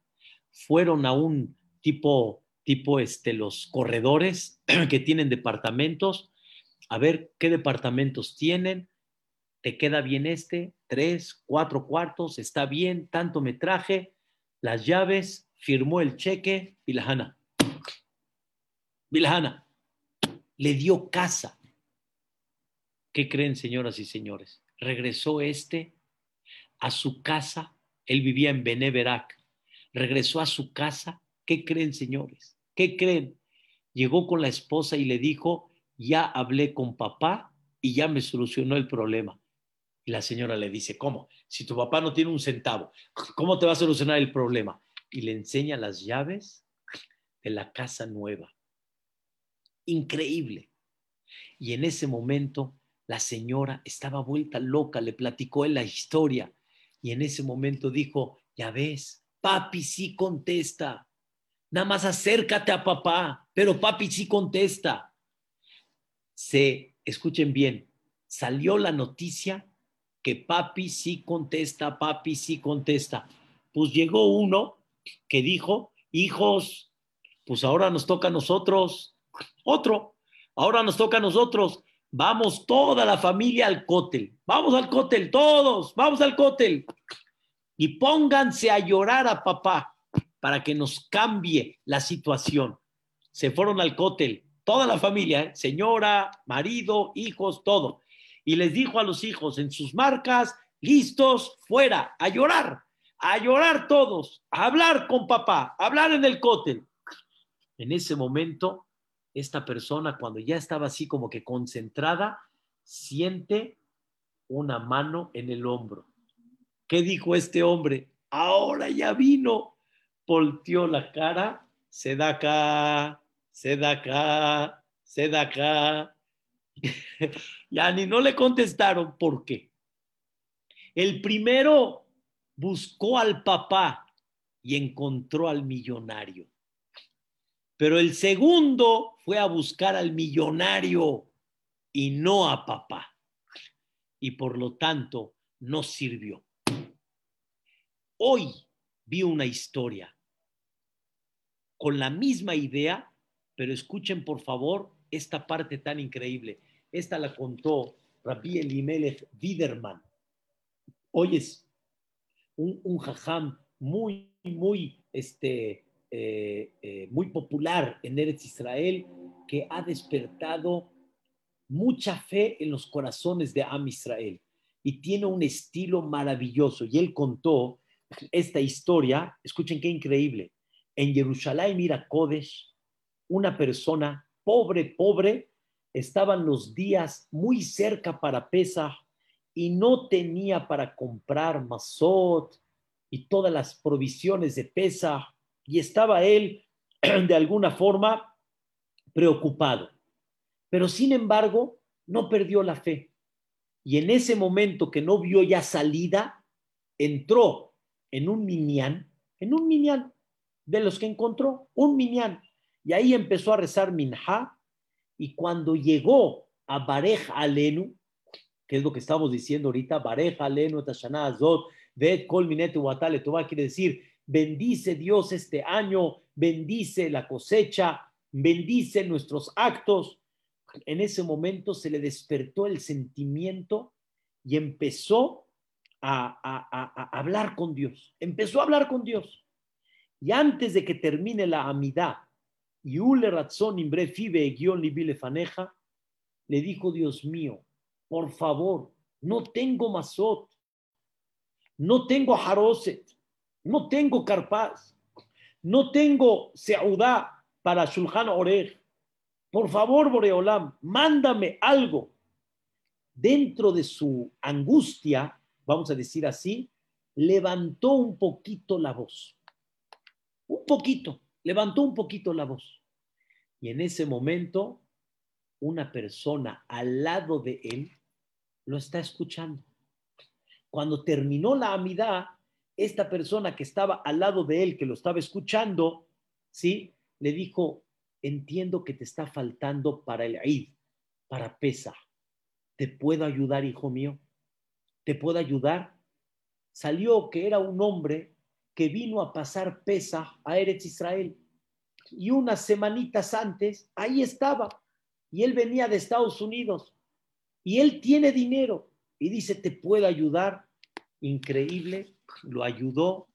fueron a un tipo, tipo este, los corredores que tienen departamentos, a ver qué departamentos tienen, te queda bien este, tres, cuatro cuartos, está bien, tanto metraje, las llaves, firmó el cheque, Vilhana. Vilhana, le dio casa. ¿Qué creen, señoras y señores? Regresó este a su casa, él vivía en Beneverac, regresó a su casa, ¿qué creen, señores? ¿Qué creen? Llegó con la esposa y le dijo, ya hablé con papá y ya me solucionó el problema. Y la señora le dice, ¿cómo? Si tu papá no tiene un centavo, ¿cómo te va a solucionar el problema? Y le enseña las llaves de la casa nueva. Increíble. Y en ese momento la señora estaba vuelta loca, le platicó él la historia. Y en ese momento dijo, ya ves, papi sí contesta. Nada más acércate a papá, pero papi sí contesta. Se, escuchen bien, salió la noticia que papi sí contesta, papi sí contesta. Pues llegó uno que dijo, hijos, pues ahora nos toca a nosotros, otro, ahora nos toca a nosotros, vamos toda la familia al cótel, vamos al cótel, todos, vamos al cótel. Y pónganse a llorar a papá para que nos cambie la situación. Se fueron al cótel, toda la familia, ¿eh? señora, marido, hijos, todo y les dijo a los hijos en sus marcas, listos, fuera, a llorar, a llorar todos, a hablar con papá, a hablar en el cótel. En ese momento, esta persona, cuando ya estaba así como que concentrada, siente una mano en el hombro. ¿Qué dijo este hombre? Ahora ya vino. Volteó la cara, se da acá, se acá, se acá, ya ni no le contestaron por qué. El primero buscó al papá y encontró al millonario. Pero el segundo fue a buscar al millonario y no a papá. Y por lo tanto no sirvió. Hoy vi una historia con la misma idea, pero escuchen por favor esta parte tan increíble. Esta la contó Rabbi Elimelech Widerman. Hoy es un, un jajam muy, muy, este, eh, eh, muy popular en Eretz Israel que ha despertado mucha fe en los corazones de Am Israel y tiene un estilo maravilloso. Y él contó esta historia, escuchen qué increíble. En Jerusalén, mira Kodesh, una persona pobre, pobre, estaban los días muy cerca para Pesach y no tenía para comprar mazot y todas las provisiones de Pesach y estaba él de alguna forma preocupado. Pero sin embargo, no perdió la fe. Y en ese momento que no vio ya salida, entró en un minián, en un minián de los que encontró, un minián. Y ahí empezó a rezar minha y cuando llegó a Barej Alenu, que es lo que estamos diciendo ahorita, Barej Alenu, Tashana Azot, Vet Kol Minete Watale quiere decir, bendice Dios este año, bendice la cosecha, bendice nuestros actos. En ese momento se le despertó el sentimiento y empezó a, hablar con Dios. Empezó a hablar con Dios. Y antes de que termine la amidad, y Ule Imbre Fibe Guión Faneja, le dijo, Dios mío, por favor, no tengo Masot, no tengo Haroset, no tengo Carpaz, no tengo Seudá para Shulchan Orej. Por favor, Boreolam, mándame algo. Dentro de su angustia, vamos a decir así, levantó un poquito la voz. Un poquito levantó un poquito la voz. Y en ese momento, una persona al lado de él lo está escuchando. Cuando terminó la amidad, esta persona que estaba al lado de él, que lo estaba escuchando, ¿sí? Le dijo, entiendo que te está faltando para el Eid, para Pesa. ¿te puedo ayudar, hijo mío? ¿Te puedo ayudar? Salió que era un hombre que vino a pasar pesa a Eretz Israel. Y unas semanitas antes, ahí estaba. Y él venía de Estados Unidos. Y él tiene dinero. Y dice, ¿te puedo ayudar? Increíble. Lo ayudó.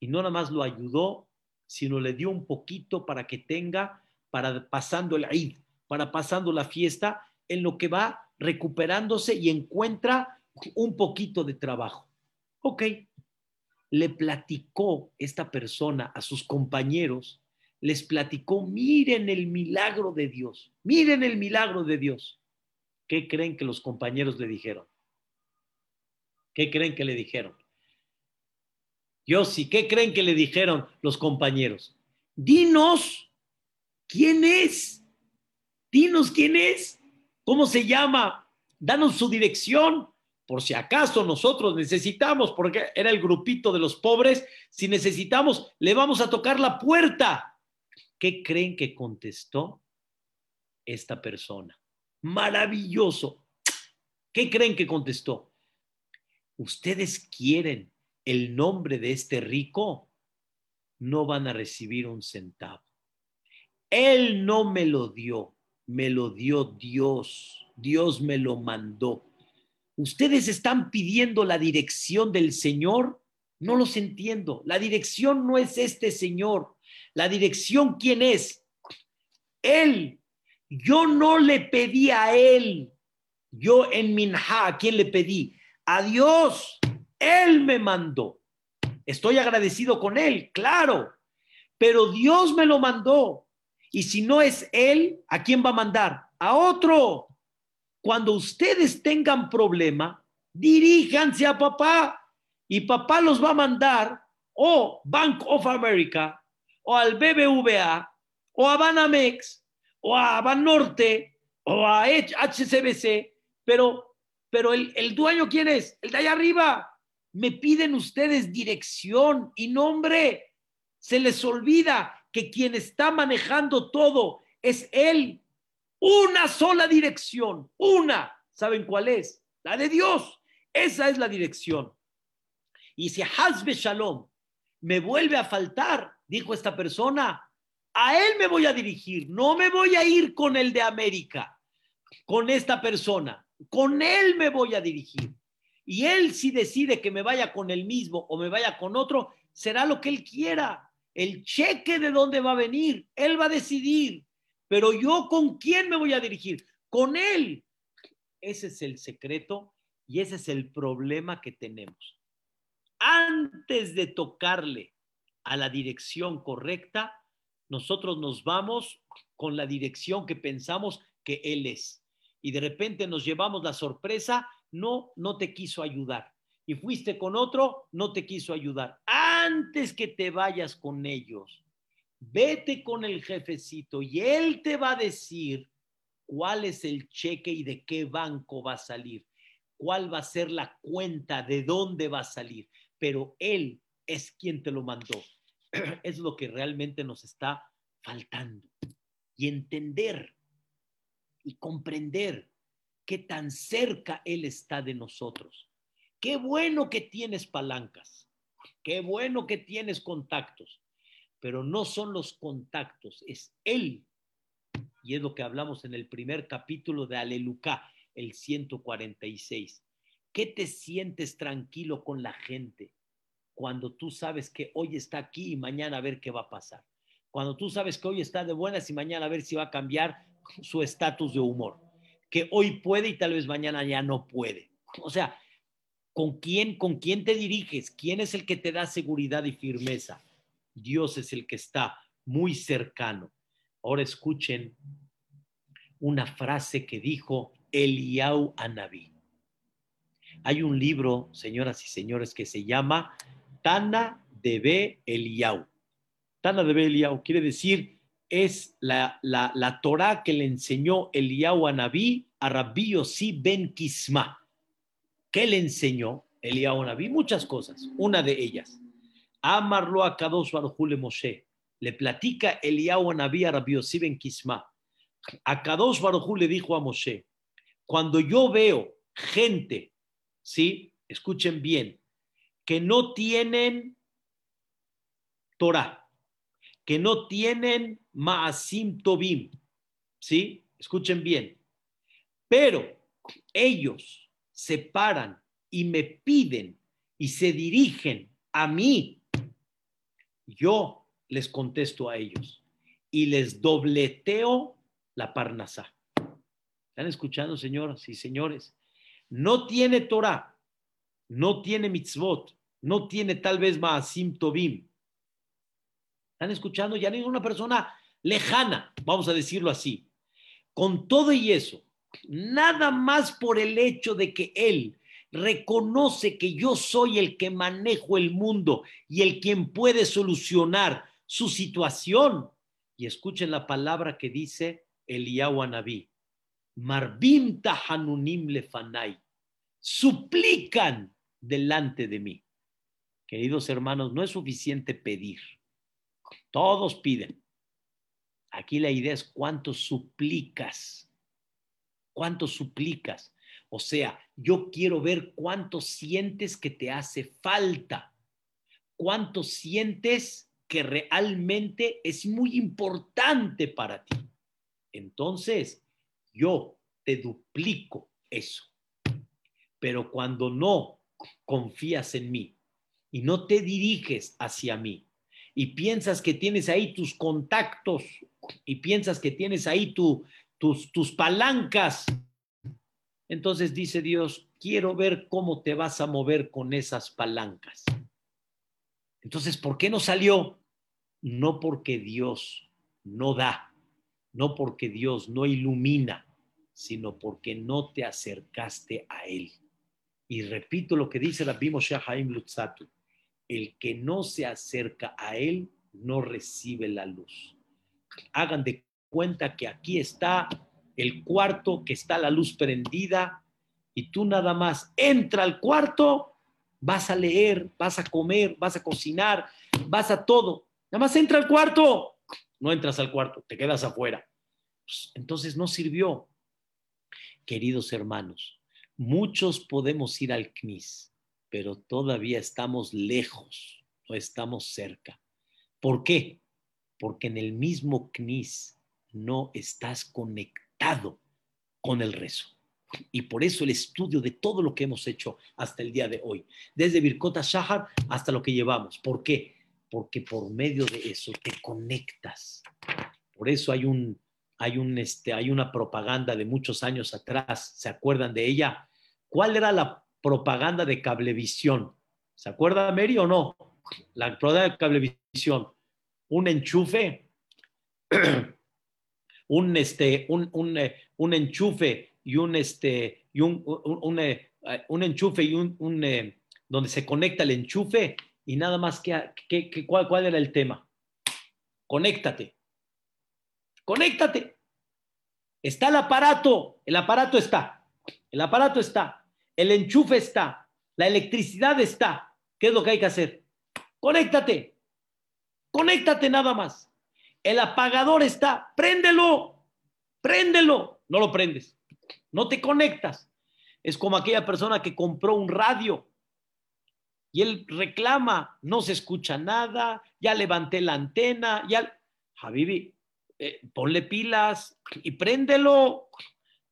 Y no nada más lo ayudó, sino le dio un poquito para que tenga, para pasando el Eid, para pasando la fiesta, en lo que va recuperándose y encuentra un poquito de trabajo. Ok, le platicó esta persona a sus compañeros, les platicó, miren el milagro de Dios, miren el milagro de Dios. ¿Qué creen que los compañeros le dijeron? ¿Qué creen que le dijeron? Yo sí, ¿qué creen que le dijeron los compañeros? Dinos, ¿quién es? Dinos quién es, cómo se llama, danos su dirección, por si acaso nosotros necesitamos, porque era el grupito de los pobres, si necesitamos, le vamos a tocar la puerta. ¿Qué creen que contestó esta persona? Maravilloso. ¿Qué creen que contestó? ¿Ustedes quieren el nombre de este rico? No van a recibir un centavo. Él no me lo dio, me lo dio Dios. Dios me lo mandó. ¿Ustedes están pidiendo la dirección del Señor? No los entiendo. La dirección no es este Señor. La dirección, ¿quién es? Él. Yo no le pedí a Él. Yo en Minha, ¿a quién le pedí? A Dios. Él me mandó. Estoy agradecido con Él, claro. Pero Dios me lo mandó. Y si no es Él, ¿a quién va a mandar? A otro. Cuando ustedes tengan problema, diríjanse a papá y papá los va a mandar o Bank of America o al BBVA o a Banamex o a Banorte o a HCBC, pero, pero el, el dueño ¿quién es? El de allá arriba. Me piden ustedes dirección y nombre. Se les olvida que quien está manejando todo es él una sola dirección, una. ¿Saben cuál es? La de Dios. Esa es la dirección. Y si Hazbe Shalom me vuelve a faltar, dijo esta persona, a él me voy a dirigir, no me voy a ir con el de América, con esta persona, con él me voy a dirigir. Y él si decide que me vaya con el mismo o me vaya con otro, será lo que él quiera. El cheque de dónde va a venir, él va a decidir. Pero yo con quién me voy a dirigir? Con Él. Ese es el secreto y ese es el problema que tenemos. Antes de tocarle a la dirección correcta, nosotros nos vamos con la dirección que pensamos que Él es. Y de repente nos llevamos la sorpresa, no, no te quiso ayudar. Y fuiste con otro, no te quiso ayudar. Antes que te vayas con ellos, vete con el jefecito y él te va a decir cuál es el cheque y de qué banco va a salir, cuál va a ser la cuenta, de dónde va a salir, pero él es quien te lo mandó. Es lo que realmente nos está faltando. Y entender y comprender qué tan cerca Él está de nosotros. Qué bueno que tienes palancas, qué bueno que tienes contactos, pero no son los contactos, es Él. Y es lo que hablamos en el primer capítulo de Aleluca, el 146. ¿Qué te sientes tranquilo con la gente cuando tú sabes que hoy está aquí y mañana a ver qué va a pasar? Cuando tú sabes que hoy está de buenas y mañana a ver si va a cambiar su estatus de humor. Que hoy puede y tal vez mañana ya no puede. O sea, ¿con quién, con quién te diriges? ¿Quién es el que te da seguridad y firmeza? Dios es el que está muy cercano. Ahora escuchen una frase que dijo Eliau Anabí. Hay un libro, señoras y señores, que se llama Tana de Eliau. Tana de Eliau quiere decir es la, la, la Torah que le enseñó Eliau Anabí a Rabbi Yossi ben Kisma. ¿Qué le enseñó Eliau Anabí? Muchas cosas. Una de ellas, Amarlo a Kadosh Baruj Moshe. Le platica Eliyahu Anabí a Rabbi Yossi ben Kisma. A Kadosh le dijo a Moshe, cuando yo veo gente, ¿sí? Escuchen bien, que no tienen Torah, que no tienen Maasim Tobim, ¿sí? Escuchen bien, pero ellos se paran y me piden y se dirigen a mí, yo les contesto a ellos y les dobleteo la parnasá. ¿Están escuchando, señoras y señores? No tiene Torah, no tiene mitzvot, no tiene tal vez Maasim Tobim. ¿Están escuchando? Ya no es una persona lejana, vamos a decirlo así. Con todo y eso, nada más por el hecho de que él reconoce que yo soy el que manejo el mundo y el quien puede solucionar su situación. Y escuchen la palabra que dice Eliyahu Anabí. Marbim tahanunim lefanai. Suplican delante de mí. Queridos hermanos, no es suficiente pedir. Todos piden. Aquí la idea es cuánto suplicas. ¿Cuánto suplicas? O sea, yo quiero ver cuánto sientes que te hace falta. Cuánto sientes que realmente es muy importante para ti. Entonces, yo te duplico eso. Pero cuando no confías en mí y no te diriges hacia mí y piensas que tienes ahí tus contactos y piensas que tienes ahí tus, tus palancas, entonces dice Dios, quiero ver cómo te vas a mover con esas palancas. Entonces, ¿por qué no salió? No porque Dios no da, no porque Dios no ilumina, sino porque no te acercaste a Él. Y repito lo que dice la Moshe Haim Lutzatu, el que no se acerca a Él no recibe la luz. Hagan de cuenta que aquí está el cuarto, que está la luz prendida, y tú nada más entra al cuarto, vas a leer, vas a comer, vas a cocinar, vas a todo. Nada más entra al cuarto, no entras al cuarto, te quedas afuera. Pues, entonces no sirvió. Queridos hermanos, muchos podemos ir al CNIS, pero todavía estamos lejos, no estamos cerca. ¿Por qué? Porque en el mismo CNIS no estás conectado con el rezo. Y por eso el estudio de todo lo que hemos hecho hasta el día de hoy, desde Birkota Shahar hasta lo que llevamos. ¿Por qué? Porque por medio de eso te conectas. Por eso hay un, hay, un, este, hay una propaganda de muchos años atrás, ¿se acuerdan de ella? ¿Cuál era la propaganda de cablevisión? ¿Se acuerda, Mary, o no? La propaganda de cablevisión. Un enchufe, un, este, un, un, eh, un enchufe y un, este, y un, eh, un enchufe y un, eh, donde se conecta el enchufe y nada más que, que, ¿cuál, cuál era el tema. Conéctate. Conéctate. Está el aparato, el aparato está, el aparato está, el enchufe está, la electricidad está. ¿Qué es lo que hay que hacer? Conéctate, conéctate nada más. El apagador está, préndelo, préndelo. No lo prendes, no te conectas. Es como aquella persona que compró un radio y él reclama, no se escucha nada, ya levanté la antena, ya... Habibi, eh, ponle pilas y préndelo.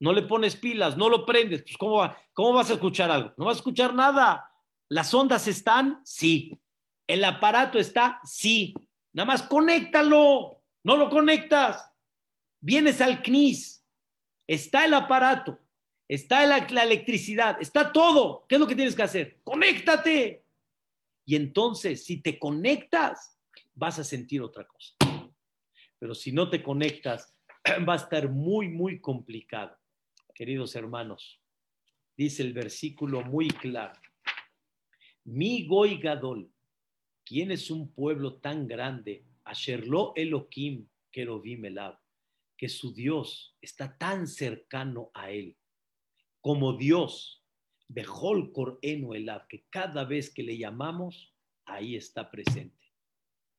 No le pones pilas, no lo prendes. Pues ¿cómo, ¿Cómo vas a escuchar algo? No vas a escuchar nada. ¿Las ondas están? Sí. ¿El aparato está? Sí. Nada más conéctalo. No lo conectas. Vienes al CNIS. Está el aparato. Está la, la electricidad. Está todo. ¿Qué es lo que tienes que hacer? Conéctate. Y entonces, si te conectas, vas a sentir otra cosa pero si no te conectas, va a estar muy, muy complicado. Queridos hermanos, dice el versículo muy claro. Mi Goy Gadol, ¿quién es un pueblo tan grande? Asherlo Elohim Kerovim Elab, que su Dios está tan cercano a él, como Dios, Bejol Korenu Elab, que cada vez que le llamamos, ahí está presente.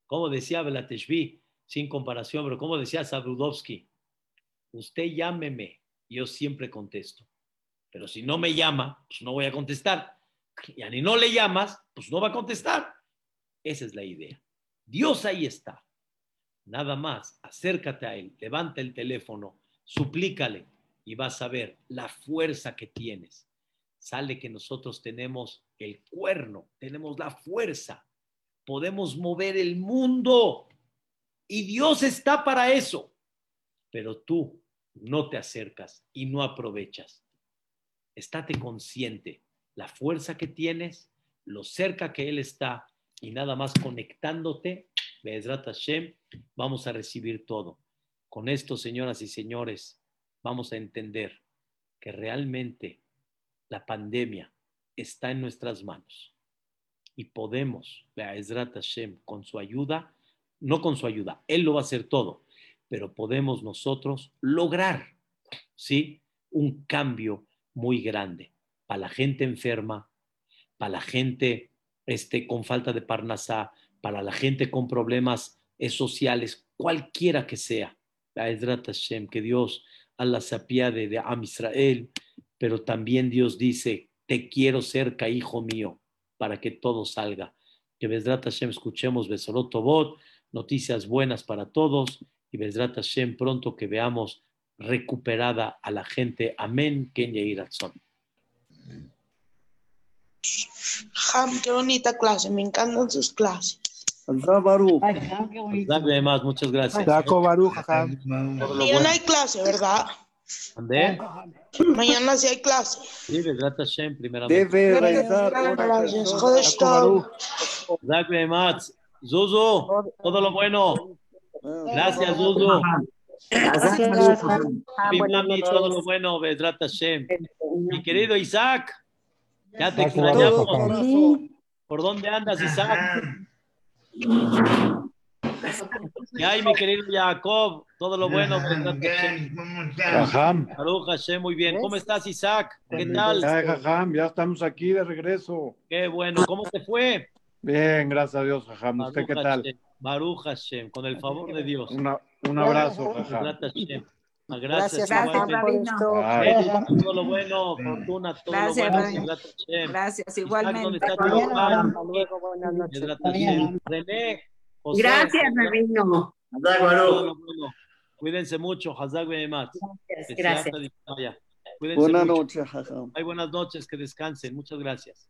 Como decía Belateshvi, sin comparación, pero como decía Sabrudowski, usted llámeme, yo siempre contesto. Pero si no me llama, pues no voy a contestar. Y ni no le llamas, pues no va a contestar. Esa es la idea. Dios ahí está. Nada más, acércate a Él, levanta el teléfono, suplícale y vas a ver la fuerza que tienes. Sale que nosotros tenemos el cuerno, tenemos la fuerza, podemos mover el mundo y Dios está para eso. Pero tú no te acercas y no aprovechas. Estate consciente la fuerza que tienes, lo cerca que Él está y nada más conectándote, Hashem, vamos a recibir todo. Con esto, señoras y señores, vamos a entender que realmente la pandemia está en nuestras manos y podemos, Be'ezrat Hashem, con su ayuda, no con su ayuda, Él lo va a hacer todo, pero podemos nosotros lograr, ¿sí? Un cambio muy grande para la gente enferma, para la gente este, con falta de parnasá, para la gente con problemas eh, sociales, cualquiera que sea. Que Dios Allah se apiade de Am Israel, pero también Dios dice, te quiero cerca, hijo mío, para que todo salga. Que Bezrat Hashem escuchemos Besorot Tobot, noticias buenas para todos, y Bezrat Hashem pronto que veamos recuperada a la gente. Amén. Kenya Iratzon. Jam, qué bonita clase, me encantan sus clases. Además, muchas gracias. Mañana hay clase, ¿verdad? ¿Dónde? Mañana sí hay clase. Sí, Bezrat Hashem, primeramente. Debe realizar Gracias, Zuzu, todo lo bueno. Gracias, Zuzu. Mami, todo lo bueno, Bezrat Hashem. Mi querido Isaac, ya te extrañamos. ¿Por dónde andas, Isaac? Y ay, mi querido Jacob, todo lo bueno, Hashem. Jajam, Baruch Hashem, muy bien. ¿Cómo estás, Isaac? ¿Qué tal? ya, Jajam, ya estamos aquí de regreso. Qué bueno. ¿Cómo te fue? Bien, gracias a Dios, Jajam. ¿Usted qué tal? Baruch Hashem, con el favor de Dios. Una- un abrazo, Hashem. Gracias, Gracias. Ay, Benny, todo lo bueno, fortuna, todo Gracias, lo bueno. Gracias, ¿dónde igualmente. Gracias, Rabino. Cuídense mucho, Hazak Behemat. Gracias, gracias. Buenas noches, buenas noches, que descansen. Muchas gracias.